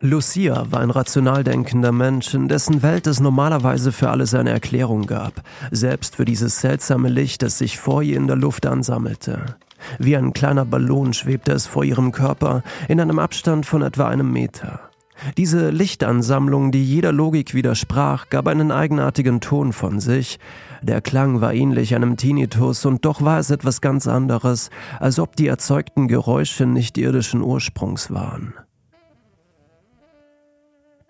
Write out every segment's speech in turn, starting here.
Lucia war ein rational denkender Mensch, in dessen Welt es normalerweise für alles eine Erklärung gab, selbst für dieses seltsame Licht, das sich vor ihr in der Luft ansammelte. Wie ein kleiner Ballon schwebte es vor ihrem Körper in einem Abstand von etwa einem Meter. Diese Lichtansammlung, die jeder Logik widersprach, gab einen eigenartigen Ton von sich. Der Klang war ähnlich einem Tinnitus und doch war es etwas ganz anderes, als ob die erzeugten Geräusche nicht irdischen Ursprungs waren.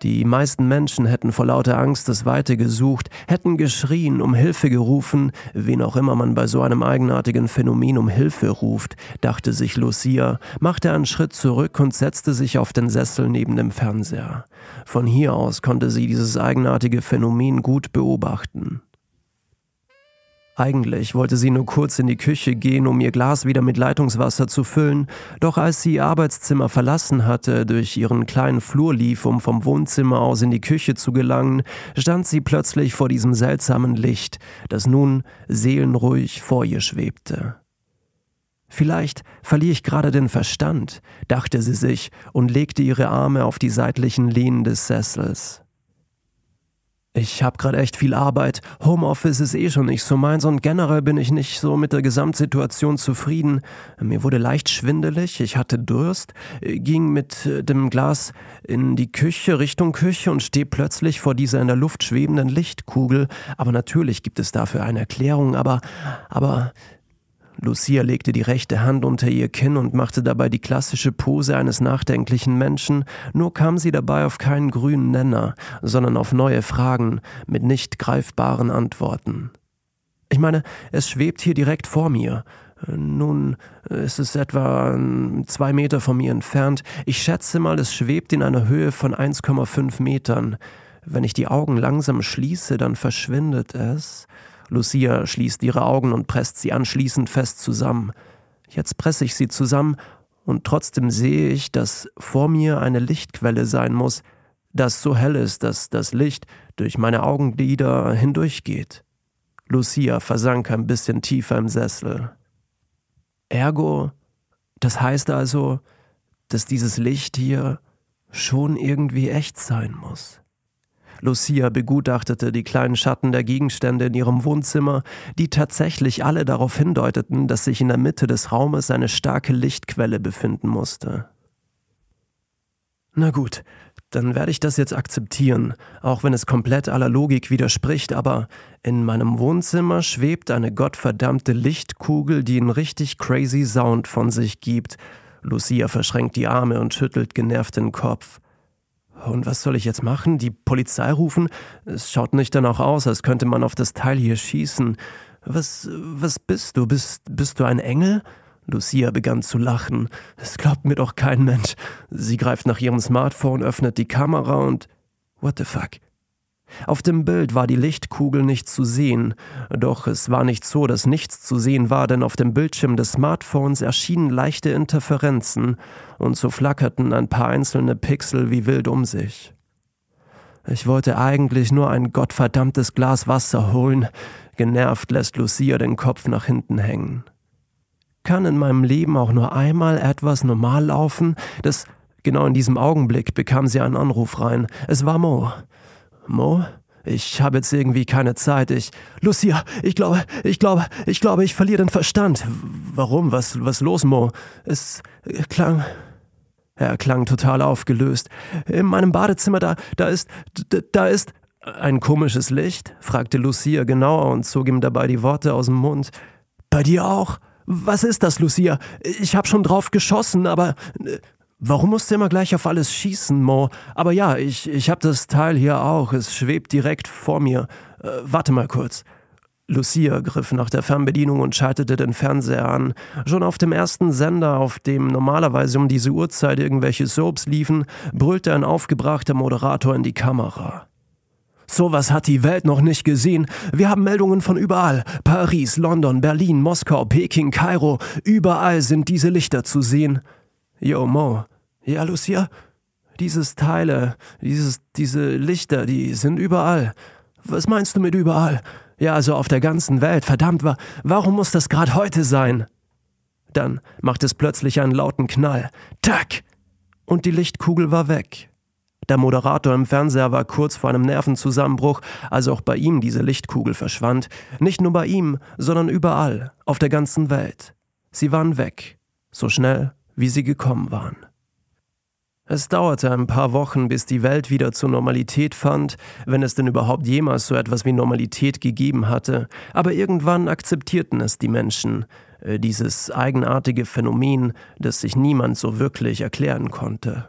Die meisten Menschen hätten vor lauter Angst das Weite gesucht, hätten geschrien, um Hilfe gerufen, wen auch immer man bei so einem eigenartigen Phänomen um Hilfe ruft, dachte sich Lucia, machte einen Schritt zurück und setzte sich auf den Sessel neben dem Fernseher. Von hier aus konnte sie dieses eigenartige Phänomen gut beobachten. Eigentlich wollte sie nur kurz in die Küche gehen, um ihr Glas wieder mit Leitungswasser zu füllen, doch als sie ihr Arbeitszimmer verlassen hatte, durch ihren kleinen Flur lief, um vom Wohnzimmer aus in die Küche zu gelangen, stand sie plötzlich vor diesem seltsamen Licht, das nun seelenruhig vor ihr schwebte. Vielleicht verliere ich gerade den Verstand, dachte sie sich und legte ihre Arme auf die seitlichen Lehnen des Sessels. Ich habe gerade echt viel Arbeit. Homeoffice ist eh schon nicht so meins und generell bin ich nicht so mit der Gesamtsituation zufrieden. Mir wurde leicht schwindelig, ich hatte Durst, ging mit äh, dem Glas in die Küche, Richtung Küche und stehe plötzlich vor dieser in der Luft schwebenden Lichtkugel. Aber natürlich gibt es dafür eine Erklärung, aber, aber Lucia legte die rechte Hand unter ihr Kinn und machte dabei die klassische Pose eines nachdenklichen Menschen, nur kam sie dabei auf keinen grünen Nenner, sondern auf neue Fragen mit nicht greifbaren Antworten. Ich meine, es schwebt hier direkt vor mir. Nun, es ist etwa zwei Meter von mir entfernt. Ich schätze mal, es schwebt in einer Höhe von 1,5 Metern. Wenn ich die Augen langsam schließe, dann verschwindet es. Lucia schließt ihre Augen und presst sie anschließend fest zusammen. Jetzt presse ich sie zusammen und trotzdem sehe ich, dass vor mir eine Lichtquelle sein muss, das so hell ist, dass das Licht durch meine Augenlider hindurchgeht. Lucia versank ein bisschen tiefer im Sessel. Ergo, das heißt also, dass dieses Licht hier schon irgendwie echt sein muss. Lucia begutachtete die kleinen Schatten der Gegenstände in ihrem Wohnzimmer, die tatsächlich alle darauf hindeuteten, dass sich in der Mitte des Raumes eine starke Lichtquelle befinden musste. Na gut, dann werde ich das jetzt akzeptieren, auch wenn es komplett aller Logik widerspricht, aber in meinem Wohnzimmer schwebt eine gottverdammte Lichtkugel, die einen richtig crazy Sound von sich gibt. Lucia verschränkt die Arme und schüttelt genervt den Kopf. Und was soll ich jetzt machen? Die Polizei rufen? Es schaut nicht danach aus, als könnte man auf das Teil hier schießen. Was, was bist du? Bist, bist du ein Engel? Lucia begann zu lachen. Es glaubt mir doch kein Mensch. Sie greift nach ihrem Smartphone, öffnet die Kamera und. What the fuck? Auf dem Bild war die Lichtkugel nicht zu sehen, doch es war nicht so, dass nichts zu sehen war, denn auf dem Bildschirm des Smartphones erschienen leichte Interferenzen und so flackerten ein paar einzelne Pixel wie wild um sich. Ich wollte eigentlich nur ein gottverdammtes Glas Wasser holen. Genervt lässt Lucia den Kopf nach hinten hängen. Kann in meinem Leben auch nur einmal etwas normal laufen? Das genau in diesem Augenblick bekam sie einen Anruf rein. Es war Mo. Mo? Ich habe jetzt irgendwie keine Zeit. Ich. Lucia, ich glaube, ich glaube, ich glaube, ich verliere den Verstand. Warum? Was, was los, Mo? Es klang. Er klang total aufgelöst. In meinem Badezimmer, da, da ist, da ist. Ein komisches Licht? fragte Lucia genauer und zog ihm dabei die Worte aus dem Mund. Bei dir auch? Was ist das, Lucia? Ich hab schon drauf geschossen, aber. Warum musst du immer gleich auf alles schießen, Mo? Aber ja, ich, ich hab das Teil hier auch. Es schwebt direkt vor mir. Äh, warte mal kurz. Lucia griff nach der Fernbedienung und schaltete den Fernseher an. Schon auf dem ersten Sender, auf dem normalerweise um diese Uhrzeit irgendwelche Soaps liefen, brüllte ein aufgebrachter Moderator in die Kamera. Sowas hat die Welt noch nicht gesehen. Wir haben Meldungen von überall. Paris, London, Berlin, Moskau, Peking, Kairo. Überall sind diese Lichter zu sehen. Yo, Mo. Ja, Lucia? Dieses Teile, dieses, diese Lichter, die sind überall. Was meinst du mit überall? Ja, also auf der ganzen Welt. Verdammt, wa warum muss das gerade heute sein? Dann macht es plötzlich einen lauten Knall. Tack! Und die Lichtkugel war weg. Der Moderator im Fernseher war kurz vor einem Nervenzusammenbruch, als auch bei ihm diese Lichtkugel verschwand. Nicht nur bei ihm, sondern überall, auf der ganzen Welt. Sie waren weg, so schnell, wie sie gekommen waren. Es dauerte ein paar Wochen, bis die Welt wieder zur Normalität fand, wenn es denn überhaupt jemals so etwas wie Normalität gegeben hatte, aber irgendwann akzeptierten es die Menschen, äh, dieses eigenartige Phänomen, das sich niemand so wirklich erklären konnte.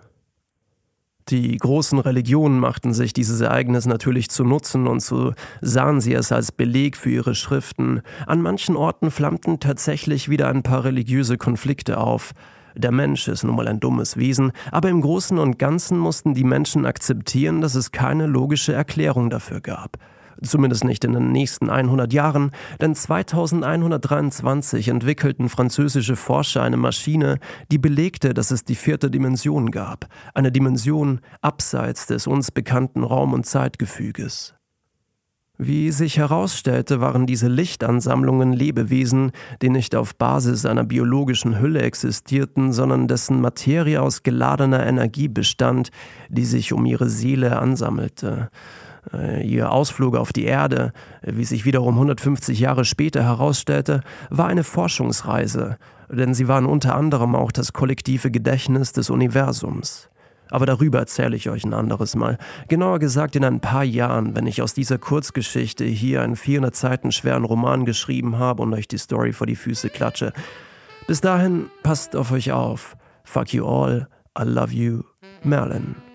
Die großen Religionen machten sich dieses Ereignis natürlich zu Nutzen und so sahen sie es als Beleg für ihre Schriften. An manchen Orten flammten tatsächlich wieder ein paar religiöse Konflikte auf. Der Mensch ist nun mal ein dummes Wesen, aber im Großen und Ganzen mussten die Menschen akzeptieren, dass es keine logische Erklärung dafür gab. Zumindest nicht in den nächsten 100 Jahren, denn 2123 entwickelten französische Forscher eine Maschine, die belegte, dass es die vierte Dimension gab, eine Dimension abseits des uns bekannten Raum- und Zeitgefüges. Wie sich herausstellte, waren diese Lichtansammlungen Lebewesen, die nicht auf Basis einer biologischen Hülle existierten, sondern dessen Materie aus geladener Energie bestand, die sich um ihre Seele ansammelte. Äh, ihr Ausflug auf die Erde, wie sich wiederum 150 Jahre später herausstellte, war eine Forschungsreise, denn sie waren unter anderem auch das kollektive Gedächtnis des Universums. Aber darüber erzähle ich euch ein anderes Mal. Genauer gesagt in ein paar Jahren, wenn ich aus dieser Kurzgeschichte hier einen 400 Seiten schweren Roman geschrieben habe und euch die Story vor die Füße klatsche. Bis dahin, passt auf euch auf. Fuck you all. I love you. Merlin.